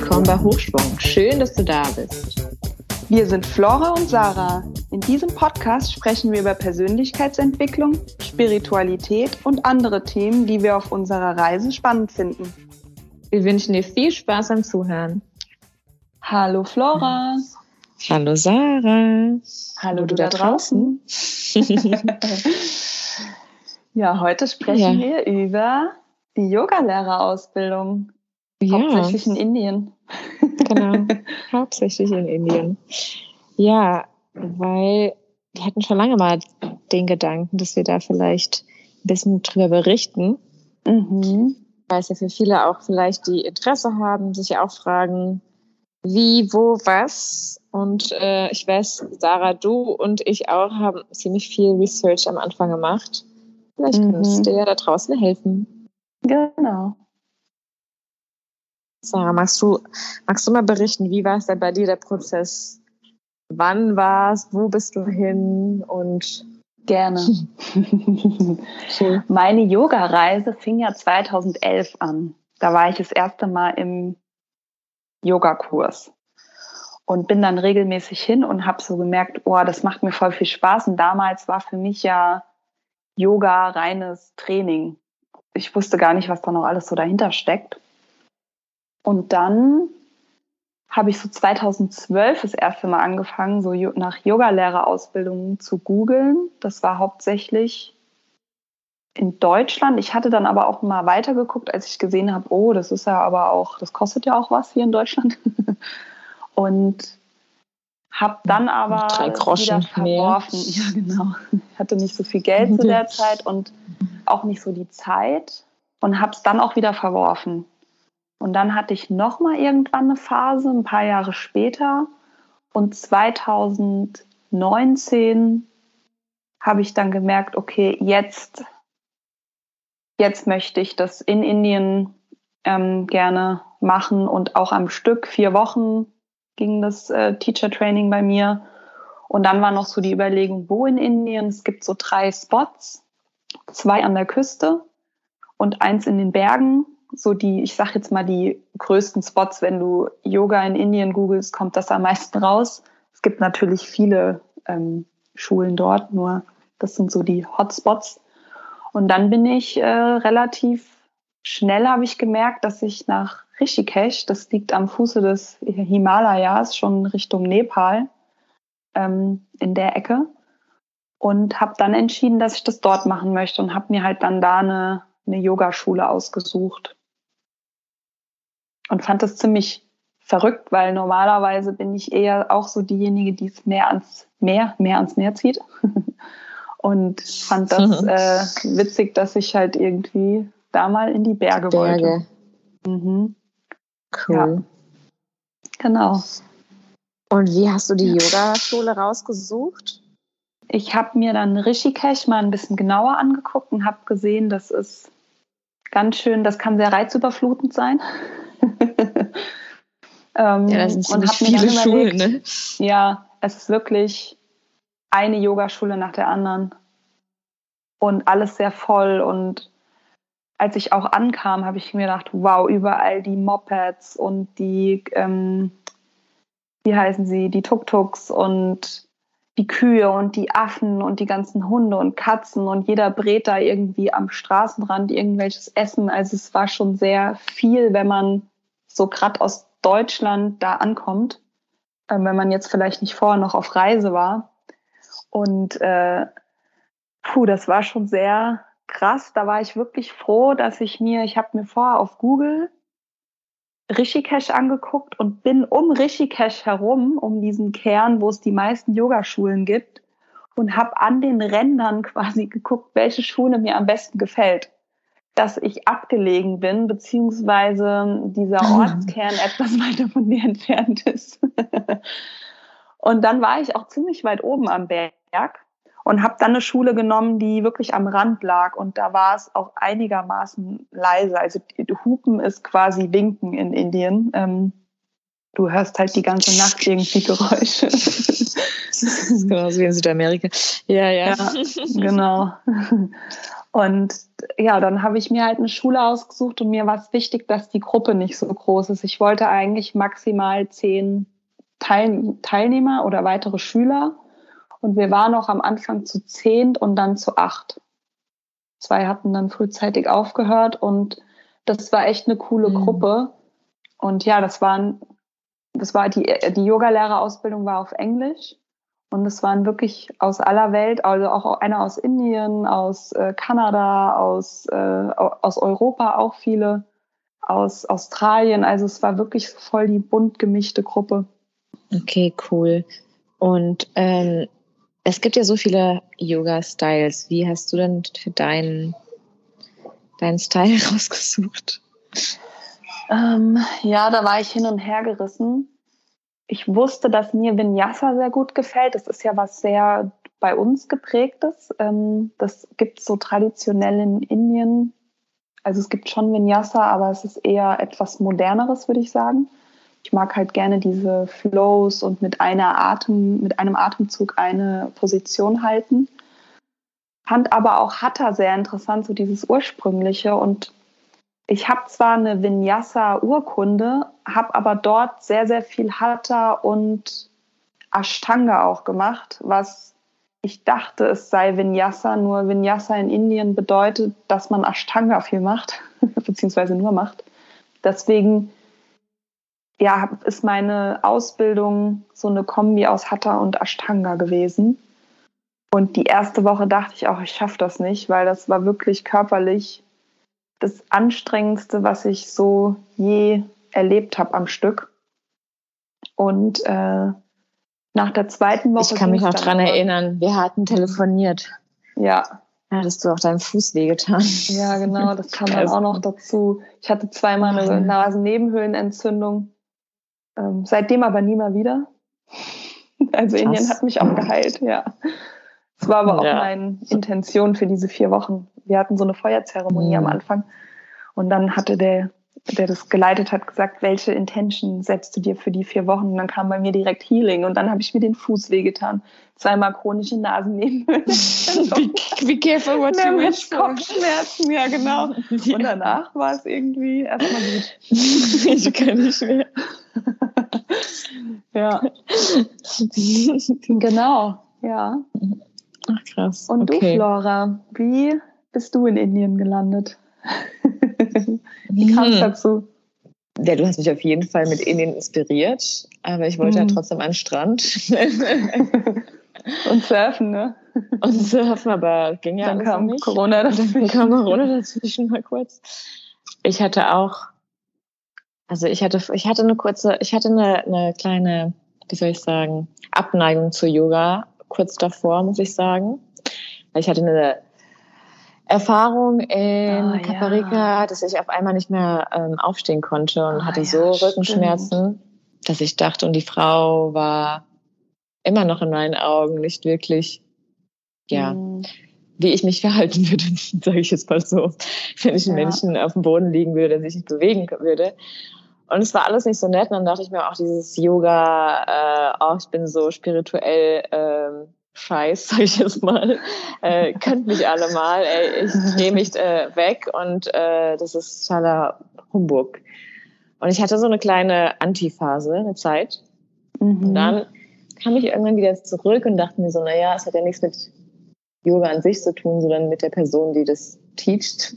willkommen bei Hochschwung. Schön, dass du da bist. Wir sind Flora und Sarah. In diesem Podcast sprechen wir über Persönlichkeitsentwicklung, Spiritualität und andere Themen, die wir auf unserer Reise spannend finden. Wir wünschen dir viel Spaß am Zuhören. Hallo Flora. Hallo Sarah. Hallo du, da draußen. ja, heute sprechen ja. wir über die Yogalehrerausbildung. Ja. Hauptsächlich in Indien. Genau, hauptsächlich in Indien. Ja, weil wir hatten schon lange mal den Gedanken, dass wir da vielleicht ein bisschen drüber berichten. Mhm. Weil es ja für viele auch vielleicht die Interesse haben, sich auch fragen, wie, wo, was. Und äh, ich weiß, Sarah, du und ich auch haben ziemlich viel Research am Anfang gemacht. Vielleicht mhm. kannst du dir ja da draußen helfen. Genau. Sarah, magst du, magst du mal berichten, wie war es denn bei dir der Prozess? Wann war es? Wo bist du hin? Und gerne. Meine Yoga-Reise fing ja 2011 an. Da war ich das erste Mal im Yogakurs und bin dann regelmäßig hin und habe so gemerkt, oh, das macht mir voll viel Spaß. Und damals war für mich ja Yoga reines Training. Ich wusste gar nicht, was da noch alles so dahinter steckt. Und dann habe ich so 2012 das erste Mal angefangen, so nach Yogalehrerausbildungen zu googeln. Das war hauptsächlich in Deutschland. Ich hatte dann aber auch mal weitergeguckt, als ich gesehen habe, oh, das ist ja aber auch, das kostet ja auch was hier in Deutschland. Und habe dann aber Drei Groschen wieder verworfen. Mehr. Ja, genau. Ich hatte nicht so viel Geld zu der Zeit und auch nicht so die Zeit und habe es dann auch wieder verworfen. Und dann hatte ich noch mal irgendwann eine Phase, ein paar Jahre später. Und 2019 habe ich dann gemerkt, okay, jetzt, jetzt möchte ich das in Indien ähm, gerne machen und auch am Stück. Vier Wochen ging das äh, Teacher Training bei mir. Und dann war noch so die Überlegung, wo in Indien. Es gibt so drei Spots, zwei an der Küste und eins in den Bergen so die, ich sag jetzt mal die größten Spots, wenn du Yoga in Indien googelst, kommt das am meisten raus. Es gibt natürlich viele ähm, Schulen dort, nur das sind so die Hotspots. Und dann bin ich äh, relativ schnell, habe ich gemerkt, dass ich nach Rishikesh, das liegt am Fuße des Himalayas, schon Richtung Nepal, ähm, in der Ecke. Und habe dann entschieden, dass ich das dort machen möchte und habe mir halt dann da eine, eine Yogaschule ausgesucht und fand das ziemlich verrückt, weil normalerweise bin ich eher auch so diejenige, die es mehr ans Meer, mehr ans Meer zieht. und fand das äh, witzig, dass ich halt irgendwie da mal in die Berge, Berge. wollte. Mhm. Cool. Ja. Genau. Und wie hast du die Yogaschule rausgesucht? Ich habe mir dann Rishikesh mal ein bisschen genauer angeguckt und habe gesehen, das ist ganz schön, das kann sehr reizüberflutend sein. ähm, ja, das sind ziemlich viele Schulen, ne? Ja, es ist wirklich eine Yogaschule nach der anderen und alles sehr voll und als ich auch ankam, habe ich mir gedacht, wow, überall die Mopeds und die, ähm, wie heißen sie, die Tuk-Tuks und die Kühe und die Affen und die ganzen Hunde und Katzen und jeder brät da irgendwie am Straßenrand irgendwelches Essen. Also es war schon sehr viel, wenn man so gerade aus Deutschland da ankommt, äh, wenn man jetzt vielleicht nicht vorher noch auf Reise war. Und äh, puh, das war schon sehr krass. Da war ich wirklich froh, dass ich mir, ich habe mir vorher auf Google Rishikesh angeguckt und bin um Rishikesh herum, um diesen Kern, wo es die meisten Yogaschulen gibt, und habe an den Rändern quasi geguckt, welche Schule mir am besten gefällt dass ich abgelegen bin, beziehungsweise dieser Ortskern etwas weiter von mir entfernt ist. und dann war ich auch ziemlich weit oben am Berg und habe dann eine Schule genommen, die wirklich am Rand lag und da war es auch einigermaßen leise. Also Hupen ist quasi Winken in Indien. Ähm, du hörst halt die ganze Nacht irgendwie Geräusche. Genauso wie in Südamerika. Ja, ja. ja genau. Und ja, dann habe ich mir halt eine Schule ausgesucht und mir war es wichtig, dass die Gruppe nicht so groß ist. Ich wollte eigentlich maximal zehn Teil Teilnehmer oder weitere Schüler. Und wir waren auch am Anfang zu zehn und dann zu acht. Zwei hatten dann frühzeitig aufgehört und das war echt eine coole mhm. Gruppe. Und ja, das waren, das war die, die Yogalehrerausbildung war auf Englisch. Und es waren wirklich aus aller Welt, also auch einer aus Indien, aus äh, Kanada, aus, äh, aus Europa auch viele, aus Australien. Also es war wirklich voll die bunt gemischte Gruppe. Okay, cool. Und ähm, es gibt ja so viele Yoga-Styles. Wie hast du denn für deinen, deinen Style rausgesucht? Ähm, ja, da war ich hin und her gerissen. Ich wusste, dass mir Vinyasa sehr gut gefällt. Das ist ja was sehr bei uns geprägtes. Ähm, das gibt so traditionell in Indien. Also es gibt schon Vinyasa, aber es ist eher etwas moderneres, würde ich sagen. Ich mag halt gerne diese Flows und mit einer Atem, mit einem Atemzug eine Position halten. Fand aber auch Hatha sehr interessant, so dieses ursprüngliche. Und ich habe zwar eine Vinyasa-Urkunde, habe aber dort sehr, sehr viel Hatha und Ashtanga auch gemacht, was ich dachte, es sei Vinyasa, nur Vinyasa in Indien bedeutet, dass man Ashtanga viel macht, beziehungsweise nur macht. Deswegen ja, ist meine Ausbildung so eine Kombi aus Hatha und Ashtanga gewesen. Und die erste Woche dachte ich auch, ich schaffe das nicht, weil das war wirklich körperlich das anstrengendste, was ich so je erlebt habe am Stück. Und äh, nach der zweiten Woche. Ich kann mich noch dran erinnern, wir hatten telefoniert. Ja. Hattest du auch deinen Fuß wehgetan? Ja, genau, das kam dann auch noch dazu. Ich hatte zweimal eine Nasennebenhöhlenentzündung. Ähm, seitdem aber nie mal wieder. Also Krass. Indien hat mich auch geheilt, ja. Das war aber auch ja. meine Intention für diese vier Wochen. Wir hatten so eine Feuerzeremonie mhm. am Anfang und dann hatte der, der das geleitet hat, gesagt, welche Intention setzt du dir für die vier Wochen? Und dann kam bei mir direkt Healing und dann habe ich mir den Fuß wehgetan. Zweimal chronische Nasennebenhöhlen. be, be careful what you wish Kopfschmerzen, ja genau. Und danach war es irgendwie erstmal gut. ich kann nicht mehr. ja. genau, ja. Ach krass. Und okay. du, Flora, wie bist du in Indien gelandet? wie kam es hm. dazu? Ja, du hast mich auf jeden Fall mit Indien inspiriert, aber ich wollte hm. ja trotzdem an den Strand. Und surfen, ne? Und surfen, aber ging ja Dann kam nicht. Corona dazwischen. Dann kam Corona dazwischen mal kurz. Ich hatte auch also ich hatte, ich hatte eine kurze, ich hatte eine, eine kleine, wie soll ich sagen, Abneigung zu Yoga kurz davor, muss ich sagen. Ich hatte eine Erfahrung in oh, Caparica, ja. dass ich auf einmal nicht mehr ähm, aufstehen konnte und oh, hatte so ja, Rückenschmerzen, stimmt. dass ich dachte, und die Frau war immer noch in meinen Augen nicht wirklich, ja, mhm wie ich mich verhalten würde, sage ich jetzt mal so, wenn ich einen ja. Menschen auf dem Boden liegen würde, der sich nicht bewegen würde. Und es war alles nicht so nett. Und dann dachte ich mir auch dieses Yoga, äh, oh, ich bin so spirituell ähm, scheiß, sag ich jetzt mal. Äh, könnt mich alle mal. Ey, ich drehe mich äh, weg und äh, das ist totaler Humbug. Und ich hatte so eine kleine Antiphase, eine Zeit. Mhm. Und dann kam ich irgendwann wieder zurück und dachte mir so, naja, es hat ja nichts mit Yoga an sich zu tun, sondern mit der Person, die das teacht.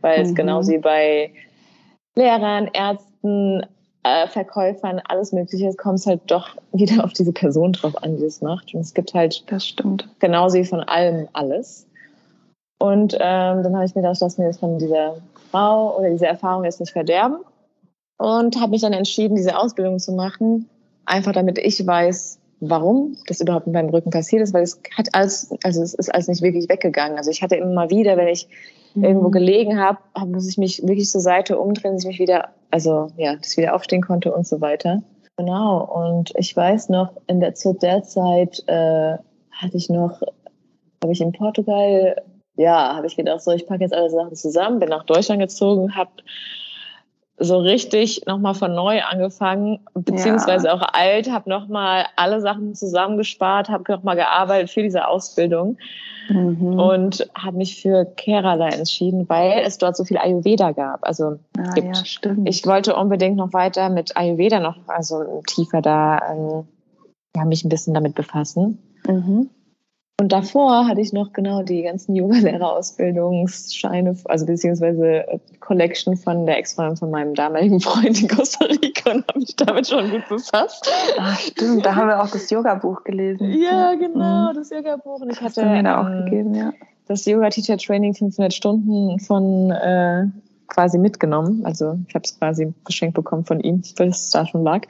Weil mhm. es genauso wie bei Lehrern, Ärzten, äh, Verkäufern, alles Mögliche, es kommt halt doch wieder auf diese Person drauf an, die das macht. Und es gibt halt das stimmt. genauso wie von allem alles. Und ähm, dann habe ich mir gedacht, lass mir das von dieser Frau oder diese Erfahrung jetzt nicht verderben. Und habe mich dann entschieden, diese Ausbildung zu machen, einfach damit ich weiß, warum das überhaupt in meinem Rücken passiert ist, weil es hat alles, also es ist alles nicht wirklich weggegangen. Also ich hatte immer mal wieder, wenn ich. Irgendwo gelegen habe, muss ich mich wirklich zur Seite umdrehen, dass ich mich wieder, also ja, dass ich wieder aufstehen konnte und so weiter. Genau. Und ich weiß noch, in der zu der Zeit äh, hatte ich noch, habe ich in Portugal, ja, habe ich gedacht, so ich packe jetzt alle Sachen zusammen, bin nach Deutschland gezogen, habe so richtig nochmal von neu angefangen, beziehungsweise ja. auch alt, habe nochmal alle Sachen zusammengespart, habe nochmal gearbeitet für diese Ausbildung mhm. und habe mich für Kerala entschieden, weil es dort so viel Ayurveda gab. Also ah, gibt. Ja, stimmt. ich wollte unbedingt noch weiter mit Ayurveda noch, also tiefer da ähm, ja, mich ein bisschen damit befassen. Mhm. Und davor hatte ich noch genau die ganzen Yoga-Lehrerausbildungsscheine, also beziehungsweise äh, Collection von der Ex-Freundin von meinem damaligen Freund in Costa Rica und habe mich damit schon gut befasst. Ach, stimmt, da haben wir auch das Yoga-Buch gelesen. Ja, genau, mhm. das Yoga-Buch. Und ich hatte mir da auch ähm, gegeben, ja. das Yoga-Teacher-Training 500 Stunden von äh, quasi mitgenommen. Also ich habe es quasi geschenkt bekommen von ihm, bis es da schon lag.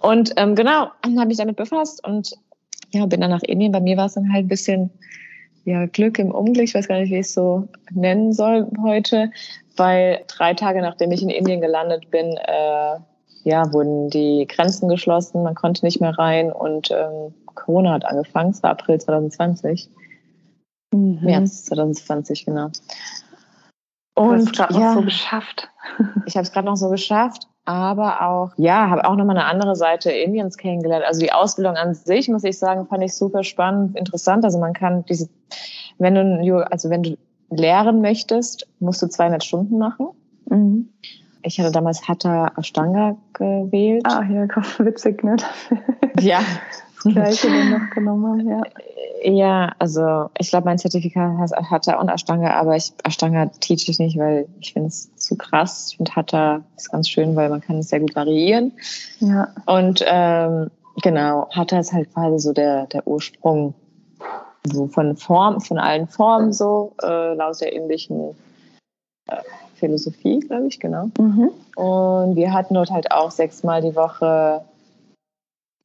Und ähm, genau, habe mich damit befasst und ja, bin dann nach Indien. Bei mir war es dann halt ein bisschen ja, Glück im Unglück, ich weiß gar nicht, wie ich es so nennen soll heute, weil drei Tage nachdem ich in Indien gelandet bin, äh, ja, wurden die Grenzen geschlossen, man konnte nicht mehr rein und ähm, Corona hat angefangen, es war April 2020. Mhm. März 2020, genau. Und du hast ja, noch so geschafft. ich habe es gerade noch so geschafft aber auch, ja, habe auch nochmal eine andere Seite Indiens kennengelernt. Also die Ausbildung an sich, muss ich sagen, fand ich super spannend, interessant. Also man kann diese, wenn du, also wenn du lehren möchtest, musst du 200 Stunden machen. Mhm. Ich hatte damals Hatha Ashtanga gewählt. Ah, ja, komm, witzig, ne? ja. Das Gleiche dann noch genommen haben, ja. Ja, also ich glaube, mein Zertifikat heißt Hatha und Ashtanga, aber ich, Ashtanga teach ich nicht, weil ich finde es zu krass. Ich finde Hatha ist ganz schön, weil man kann es sehr gut variieren. Ja. Und ähm, genau, Hatha ist halt quasi so der, der Ursprung so von Form, von allen Formen so, äh, laut der indischen äh, Philosophie, glaube ich, genau. Mhm. Und wir hatten dort halt auch sechsmal die Woche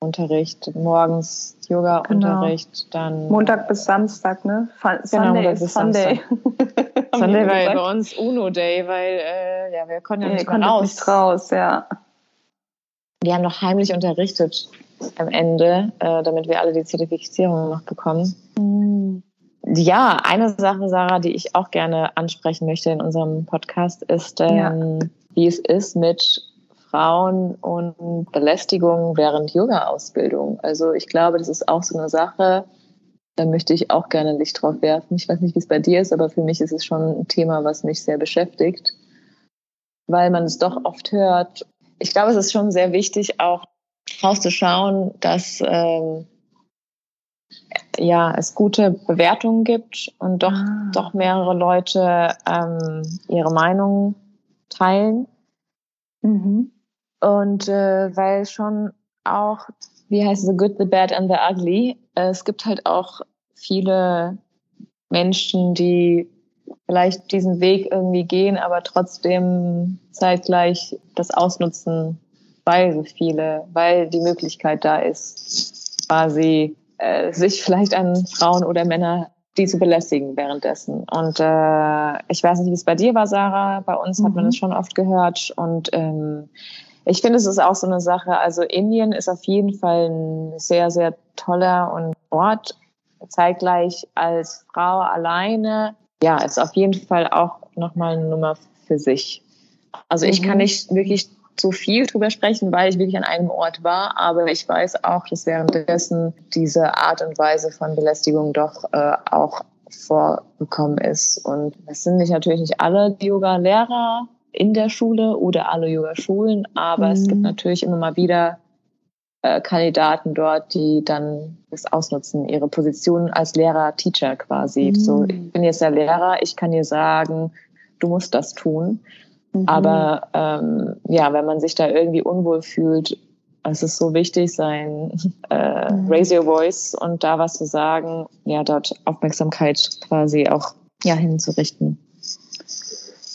Unterricht, morgens Yoga-Unterricht, genau. dann. Montag bis Samstag, ne? Fun genau, Sunday bis Sunday. Sunday war bei uns Uno-Day, weil äh, ja, wir konnten ja nicht mehr raus. Nicht raus, ja. Wir haben noch heimlich unterrichtet am Ende, äh, damit wir alle die Zertifizierung noch bekommen. Mhm. Ja, eine Sache, Sarah, die ich auch gerne ansprechen möchte in unserem Podcast, ist, ähm, ja. wie es ist mit Frauen und Belästigung während Yoga-Ausbildung. Also ich glaube, das ist auch so eine Sache, da möchte ich auch gerne Licht drauf werfen. Ich weiß nicht, wie es bei dir ist, aber für mich ist es schon ein Thema, was mich sehr beschäftigt, weil man es doch oft hört. Ich glaube, es ist schon sehr wichtig, auch rauszuschauen, dass ähm, ja, es gute Bewertungen gibt und doch, ah. doch mehrere Leute ähm, ihre Meinung teilen. Mhm. Und äh, weil schon auch, wie heißt es, The Good, The Bad and The Ugly, äh, es gibt halt auch viele Menschen, die vielleicht diesen Weg irgendwie gehen, aber trotzdem zeitgleich das ausnutzen, weil so viele, weil die Möglichkeit da ist, quasi äh, sich vielleicht an Frauen oder Männer die zu belästigen währenddessen. Und äh, ich weiß nicht, wie es bei dir war, Sarah. Bei uns mhm. hat man es mhm. schon oft gehört. Und ähm, ich finde, es ist auch so eine Sache. Also Indien ist auf jeden Fall ein sehr, sehr toller und Ort. Zeitgleich als Frau alleine. Ja, ist auf jeden Fall auch nochmal eine Nummer für sich. Also ich mhm. kann nicht wirklich so viel drüber sprechen, weil ich wirklich an einem Ort war, aber ich weiß auch, dass währenddessen diese Art und Weise von Belästigung doch äh, auch vorgekommen ist. Und es sind nicht natürlich nicht alle Yoga-Lehrer in der Schule oder alle Yoga-Schulen, aber mhm. es gibt mhm. natürlich immer mal wieder äh, Kandidaten dort, die dann das ausnutzen, ihre Position als Lehrer, Teacher quasi. Mhm. So, ich bin jetzt der Lehrer, ich kann dir sagen, du musst das tun. Mhm. Aber ähm, ja, wenn man sich da irgendwie unwohl fühlt, es ist so wichtig, sein äh, mhm. Raise Your Voice und da was zu sagen, ja, dort Aufmerksamkeit quasi auch ja hinzurichten.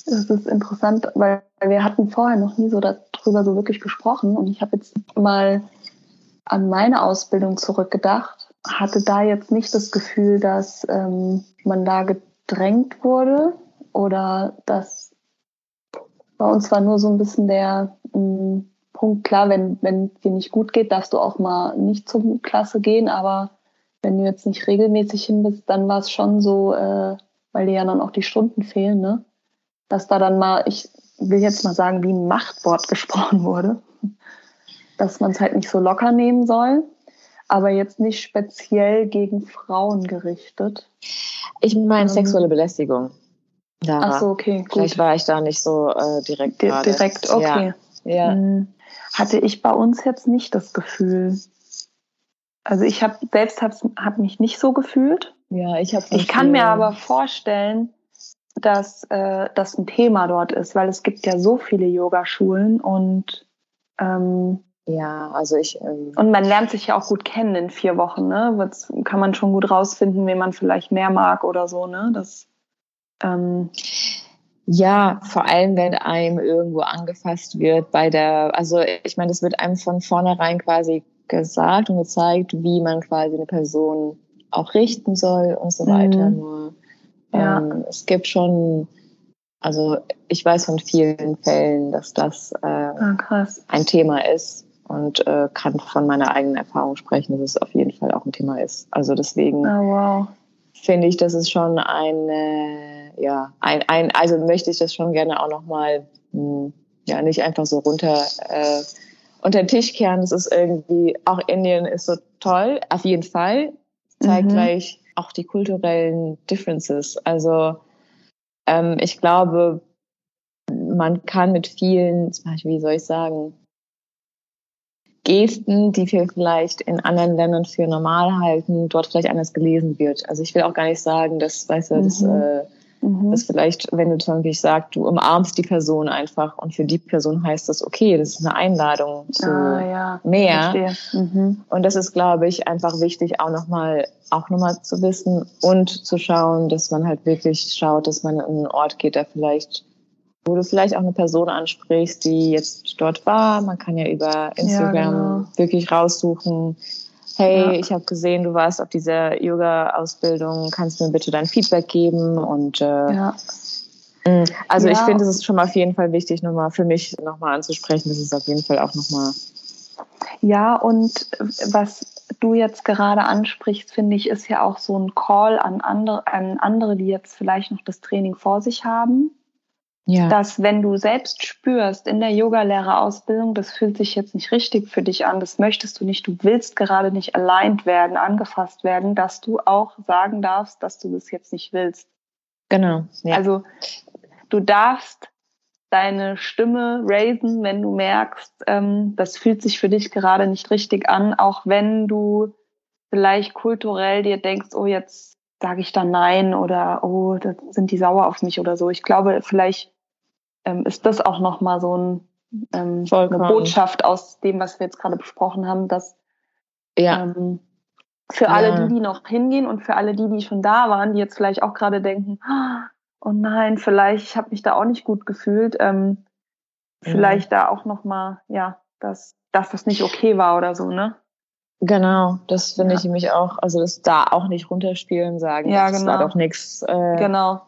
Das ist interessant, weil wir hatten vorher noch nie so darüber so wirklich gesprochen und ich habe jetzt mal an meine Ausbildung zurückgedacht, hatte da jetzt nicht das Gefühl, dass ähm, man da gedrängt wurde oder dass bei uns war nur so ein bisschen der mh, hm, Punkt klar, wenn wenn dir nicht gut geht, darfst du auch mal nicht zur Klasse gehen, aber wenn du jetzt nicht regelmäßig hin bist, dann war es schon so, äh, weil dir ja dann auch die Stunden fehlen, ne? Dass da dann mal, ich will jetzt mal sagen, wie ein Machtwort gesprochen wurde, dass man es halt nicht so locker nehmen soll, aber jetzt nicht speziell gegen Frauen gerichtet. Ich meine ähm, sexuelle Belästigung. Lara. Ach so, okay. Gut. Vielleicht war ich da nicht so äh, direkt. Di direkt, okay. Ja. ja. Hm. Hatte ich bei uns jetzt nicht das Gefühl. Also ich habe selbst hab, hab mich nicht so gefühlt. Ja, ich habe. Ich kann mir aber vorstellen, dass äh, das ein Thema dort ist, weil es gibt ja so viele Yogaschulen und ähm, ja, also ich. Ähm, und man lernt sich ja auch gut kennen in vier Wochen, ne? Das kann man schon gut rausfinden, wen man vielleicht mehr mag oder so, ne? Das. Ähm, ja, vor allem, wenn einem irgendwo angefasst wird bei der, also ich meine, das wird einem von vornherein quasi gesagt und gezeigt, wie man quasi eine Person auch richten soll und so weiter. Mhm. Nur ja. ähm, es gibt schon, also ich weiß von vielen Fällen, dass das äh, ah, ein Thema ist und äh, kann von meiner eigenen Erfahrung sprechen, dass es auf jeden Fall auch ein Thema ist. Also deswegen oh, wow. finde ich, dass es schon eine, ja, ein, ein, also möchte ich das schon gerne auch nochmal, hm, ja, nicht einfach so runter äh, unter den Tisch kehren. Das ist irgendwie, auch Indien ist so toll, auf jeden Fall. Zeigt mhm. gleich auch die kulturellen Differences. Also ähm, ich glaube, man kann mit vielen, zum Beispiel, wie soll ich sagen, Gesten, die wir vielleicht in anderen Ländern für normal halten, dort vielleicht anders gelesen wird. Also ich will auch gar nicht sagen, dass, weißt du, mhm. das, äh, mhm. das vielleicht, wenn du zum Beispiel sagst, du umarmst die Person einfach und für die Person heißt das, okay, das ist eine Einladung zu ah, ja. mehr. Mhm. Und das ist, glaube ich, einfach wichtig, auch nochmal, auch nochmal zu wissen und zu schauen, dass man halt wirklich schaut, dass man in einen Ort geht, der vielleicht wo du vielleicht auch eine Person ansprichst, die jetzt dort war. Man kann ja über Instagram ja, genau. wirklich raussuchen, hey, ja. ich habe gesehen, du warst auf dieser Yoga-Ausbildung, kannst du mir bitte dein Feedback geben? Und äh, ja. Mm, also ich finde, es ist schon mal auf jeden Fall wichtig, nochmal für mich nochmal anzusprechen. Das ist auf jeden Fall auch nochmal. Ja, und was du jetzt gerade ansprichst, finde ich, ist ja auch so ein Call an andere, an andere, die jetzt vielleicht noch das Training vor sich haben ja. dass wenn du selbst spürst in der Yogalehrerausbildung, das fühlt sich jetzt nicht richtig für dich an, das möchtest du nicht, du willst gerade nicht aligned werden, angefasst werden, dass du auch sagen darfst, dass du das jetzt nicht willst. Genau. Ja. Also du darfst deine Stimme raisen, wenn du merkst, ähm, das fühlt sich für dich gerade nicht richtig an, auch wenn du vielleicht kulturell dir denkst, oh, jetzt sage ich da nein oder oh, da sind die sauer auf mich oder so. Ich glaube, vielleicht ähm, ist das auch nochmal so ein, ähm, eine Botschaft aus dem, was wir jetzt gerade besprochen haben, dass ja. ähm, für alle ja. die, die noch hingehen und für alle die, die schon da waren, die jetzt vielleicht auch gerade denken, oh nein, vielleicht, ich habe mich da auch nicht gut gefühlt, ähm, vielleicht mhm. da auch nochmal, ja, dass, dass das nicht okay war oder so, ne? Genau, das finde ja. ich nämlich auch, also das da auch nicht runterspielen sagen, ja, das genau. war doch nichts. Äh, genau.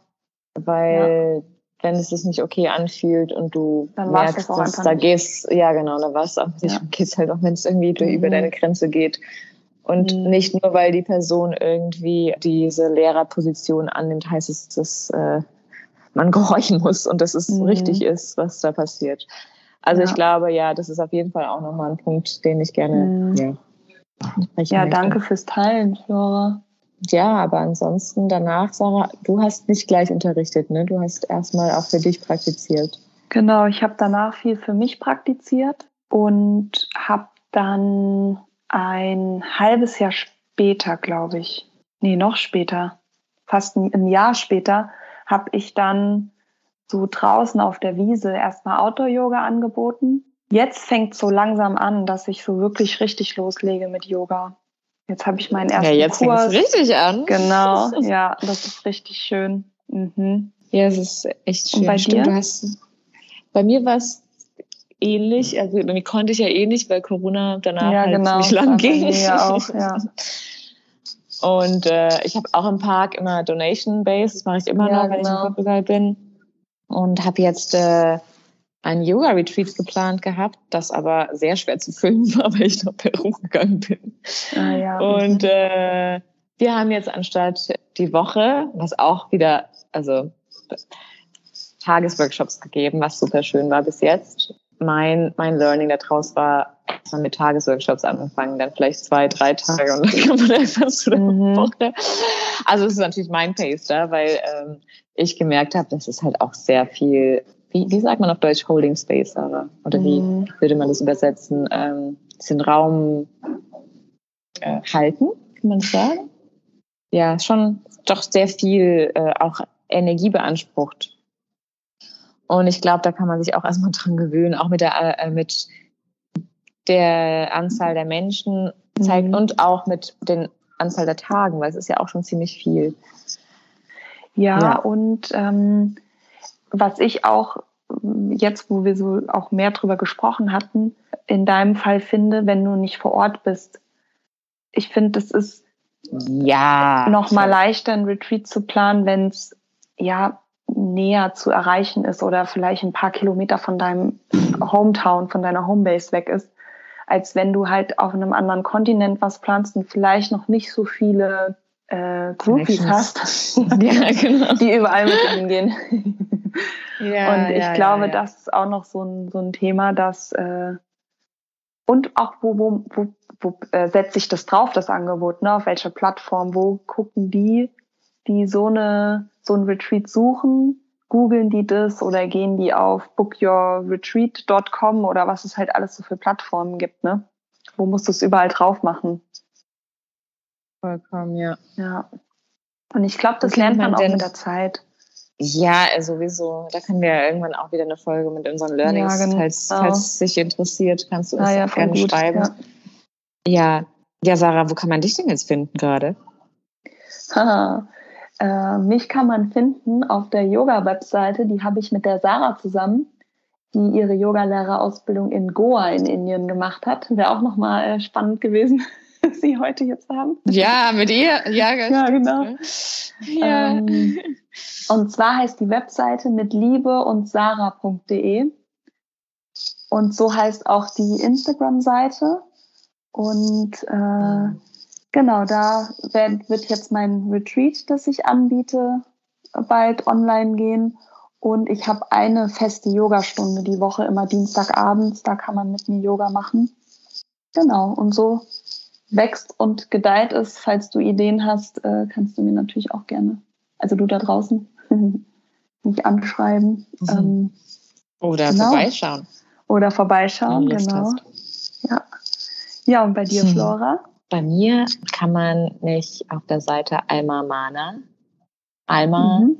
Weil ja wenn es sich nicht okay anfühlt und du dann merkst, dass da nicht. gehst, ja genau, dann war es auch nicht, ja. geht's halt auch, wenn es irgendwie mhm. über deine Grenze geht. Und mhm. nicht nur, weil die Person irgendwie diese Lehrerposition annimmt, heißt es, dass äh, man gehorchen muss und dass es mhm. richtig ist, was da passiert. Also ja. ich glaube, ja, das ist auf jeden Fall auch nochmal ein Punkt, den ich gerne mhm. ja, ja, danke fürs Teilen, Flora. Ja, aber ansonsten danach, Sarah, du hast nicht gleich unterrichtet, ne? Du hast erstmal auch für dich praktiziert. Genau, ich habe danach viel für mich praktiziert und habe dann ein halbes Jahr später, glaube ich, nee, noch später, fast ein Jahr später, habe ich dann so draußen auf der Wiese erstmal Outdoor-Yoga angeboten. Jetzt fängt so langsam an, dass ich so wirklich richtig loslege mit Yoga. Jetzt habe ich meinen ersten Ja, jetzt fängt es richtig an. Genau, ja, das ist richtig schön. Mhm. Ja, es ist echt schön. Und bei Stimmt, dir? Hast, bei mir war es ähnlich. Also bei mir konnte ich ja eh nicht, weil Corona danach ja, halt genau, ziemlich lang ging. Ja, auch, ja. Und äh, ich habe auch im Park immer Donation Base, das mache ich immer ja, noch, wenn genau. ich in. Portugal bin. Und habe jetzt äh, ein Yoga-Retreat geplant gehabt, das aber sehr schwer zu filmen war, weil ich nach Peru gegangen bin. Ah, ja. Und äh, wir haben jetzt anstatt die Woche, was auch wieder, also Tagesworkshops gegeben, was super schön war bis jetzt. Mein, mein Learning daraus war, dass man mit Tagesworkshops anfangen, dann vielleicht zwei, drei Tage und dann kann man einfach zu der mhm. Woche. Also es ist natürlich mein Pace da, weil ähm, ich gemerkt habe, dass es halt auch sehr viel, wie, wie sagt man auf Deutsch, Holding Space, Sarah? Oder wie mhm. würde man das übersetzen? Ähm, den Raum äh, halten, kann man sagen? Ja, schon doch sehr viel äh, auch Energie beansprucht. Und ich glaube, da kann man sich auch erstmal dran gewöhnen, auch mit der, äh, mit der Anzahl der Menschen zeigt mhm. und auch mit den Anzahl der Tagen, weil es ist ja auch schon ziemlich viel. Ja, ja. und ähm, was ich auch jetzt, wo wir so auch mehr drüber gesprochen hatten, in deinem Fall finde, wenn du nicht vor Ort bist. Ich finde, es ist ja noch mal leichter, ein Retreat zu planen, wenn es ja näher zu erreichen ist oder vielleicht ein paar Kilometer von deinem Hometown, von deiner Homebase weg ist, als wenn du halt auf einem anderen Kontinent was planst und vielleicht noch nicht so viele äh, Groupies hast, ja, genau. die überall mit hingehen. ja, und ich ja, glaube, ja, das ist auch noch so ein, so ein Thema, dass äh, und auch wo, wo, wo, wo äh, setze ich das drauf, das Angebot, ne? Auf welcher Plattform, wo gucken die, die so eine so ein Retreat suchen, googeln die das oder gehen die auf bookyourretreat.com oder was es halt alles so für Plattformen gibt, ne? Wo musst du es überall drauf machen? Vollkommen, ja. Ja. Und ich glaube, das lernt man, man auch mit der Zeit. Ja, äh, sowieso. Da können wir ja irgendwann auch wieder eine Folge mit unseren Learnings, ja, genau. falls, falls es sich interessiert, kannst du uns ah, ja, gerne gut, schreiben. Ja. ja. ja, Sarah, wo kann man dich denn jetzt finden gerade? Äh, mich kann man finden auf der Yoga-Webseite, die habe ich mit der Sarah zusammen, die ihre Yogalehrerausbildung in Goa in Indien gemacht hat. Wäre auch nochmal äh, spannend gewesen, sie heute hier zu haben. Ja, mit ihr. Ja, ja genau. Ja. Ähm, und zwar heißt die Webseite mit Liebe und Sarah.de. Und so heißt auch die Instagram-Seite. Und äh, Genau, da wird jetzt mein Retreat, das ich anbiete, bald online gehen. Und ich habe eine feste Yogastunde die Woche, immer Dienstagabends. Da kann man mit mir Yoga machen. Genau, und so wächst und gedeiht es. Falls du Ideen hast, äh, kannst du mir natürlich auch gerne, also du da draußen, mich anschreiben. Mhm. Ähm, Oder genau. vorbeischauen. Oder vorbeischauen, genau. Hast. Ja. Ja, und bei dir, hm. Flora? Bei mir kann man mich auf der Seite Alma Mana, Alma mhm.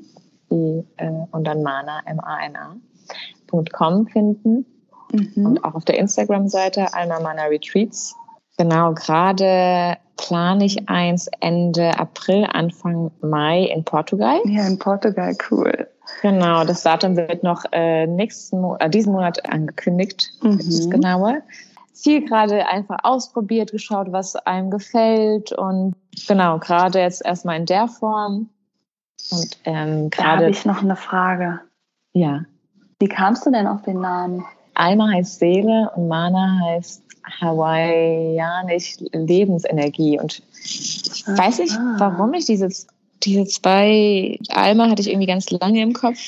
die, äh, und dann Mana, M-A-N-A.com finden. Mhm. Und auch auf der Instagram-Seite Alma Mana Retreats. Genau, gerade plane ich eins Ende April, Anfang Mai in Portugal. Ja, in Portugal, cool. Genau, das Datum wird noch äh, nächsten Mo äh, diesen Monat angekündigt. Mhm. Das genaue viel gerade einfach ausprobiert, geschaut, was einem gefällt und genau, gerade jetzt erstmal in der Form. Und ähm, gerade. Da habe ich noch eine Frage. Ja. Wie kamst du denn auf den Namen? Alma heißt Seele und Mana heißt hawaiianisch Lebensenergie. Und ich weiß nicht, ah. warum ich diese, diese zwei, Alma hatte ich irgendwie ganz lange im Kopf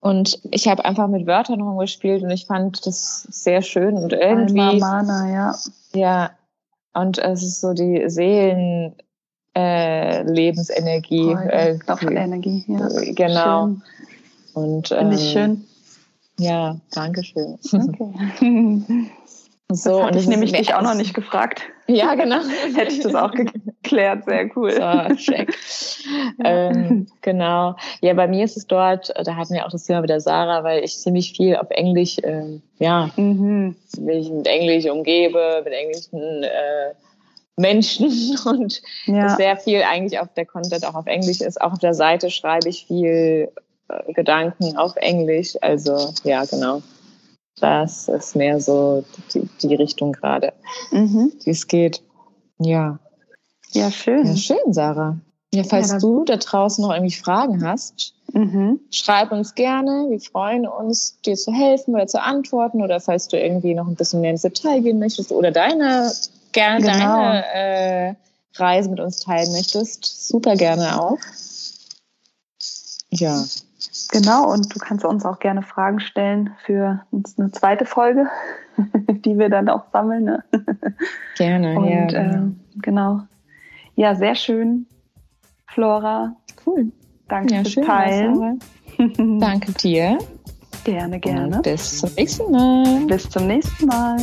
und ich habe einfach mit Wörtern rumgespielt und ich fand das sehr schön und irgendwie. Alma Mana, ja. Ja. Und es ist so die Seelen, äh, Lebensenergie. Oh, äh, Energie, ja. Genau. Schön. Und, Finde ich ähm, schön. Ja, danke schön. Okay. So, und ich nämlich dich auch noch nicht gefragt. Ja, genau. Hätte ich das auch geklärt. Sehr cool. So, check. ähm, genau. Ja, bei mir ist es dort, da hatten wir auch das Thema mit der Sarah, weil ich ziemlich viel auf Englisch, ähm, ja, mhm. mich mit Englisch umgebe, mit englischen äh, Menschen und ja. sehr viel eigentlich auf der Content auch auf Englisch ist. Auch auf der Seite schreibe ich viel äh, Gedanken auf Englisch. Also, ja, genau. Das ist mehr so die, die Richtung gerade, mhm. die es geht. Ja. Ja, schön. Ja, schön, Sarah. Ja, falls ja, du da draußen noch irgendwie Fragen hast, mhm. schreib uns gerne. Wir freuen uns, dir zu helfen oder zu antworten. Oder falls du irgendwie noch ein bisschen mehr ins Detail gehen möchtest oder deine gerne genau. deine äh, Reise mit uns teilen möchtest, super gerne auch. Ja. Genau, und du kannst uns auch gerne Fragen stellen für eine zweite Folge, die wir dann auch sammeln. Ne? Gerne, und, ja. Genau. Äh, genau. Ja, sehr schön, Flora. Cool. Danke ja, fürs schön, Teilen. Danke dir. Gerne, gerne. Und bis zum nächsten Mal. Bis zum nächsten Mal.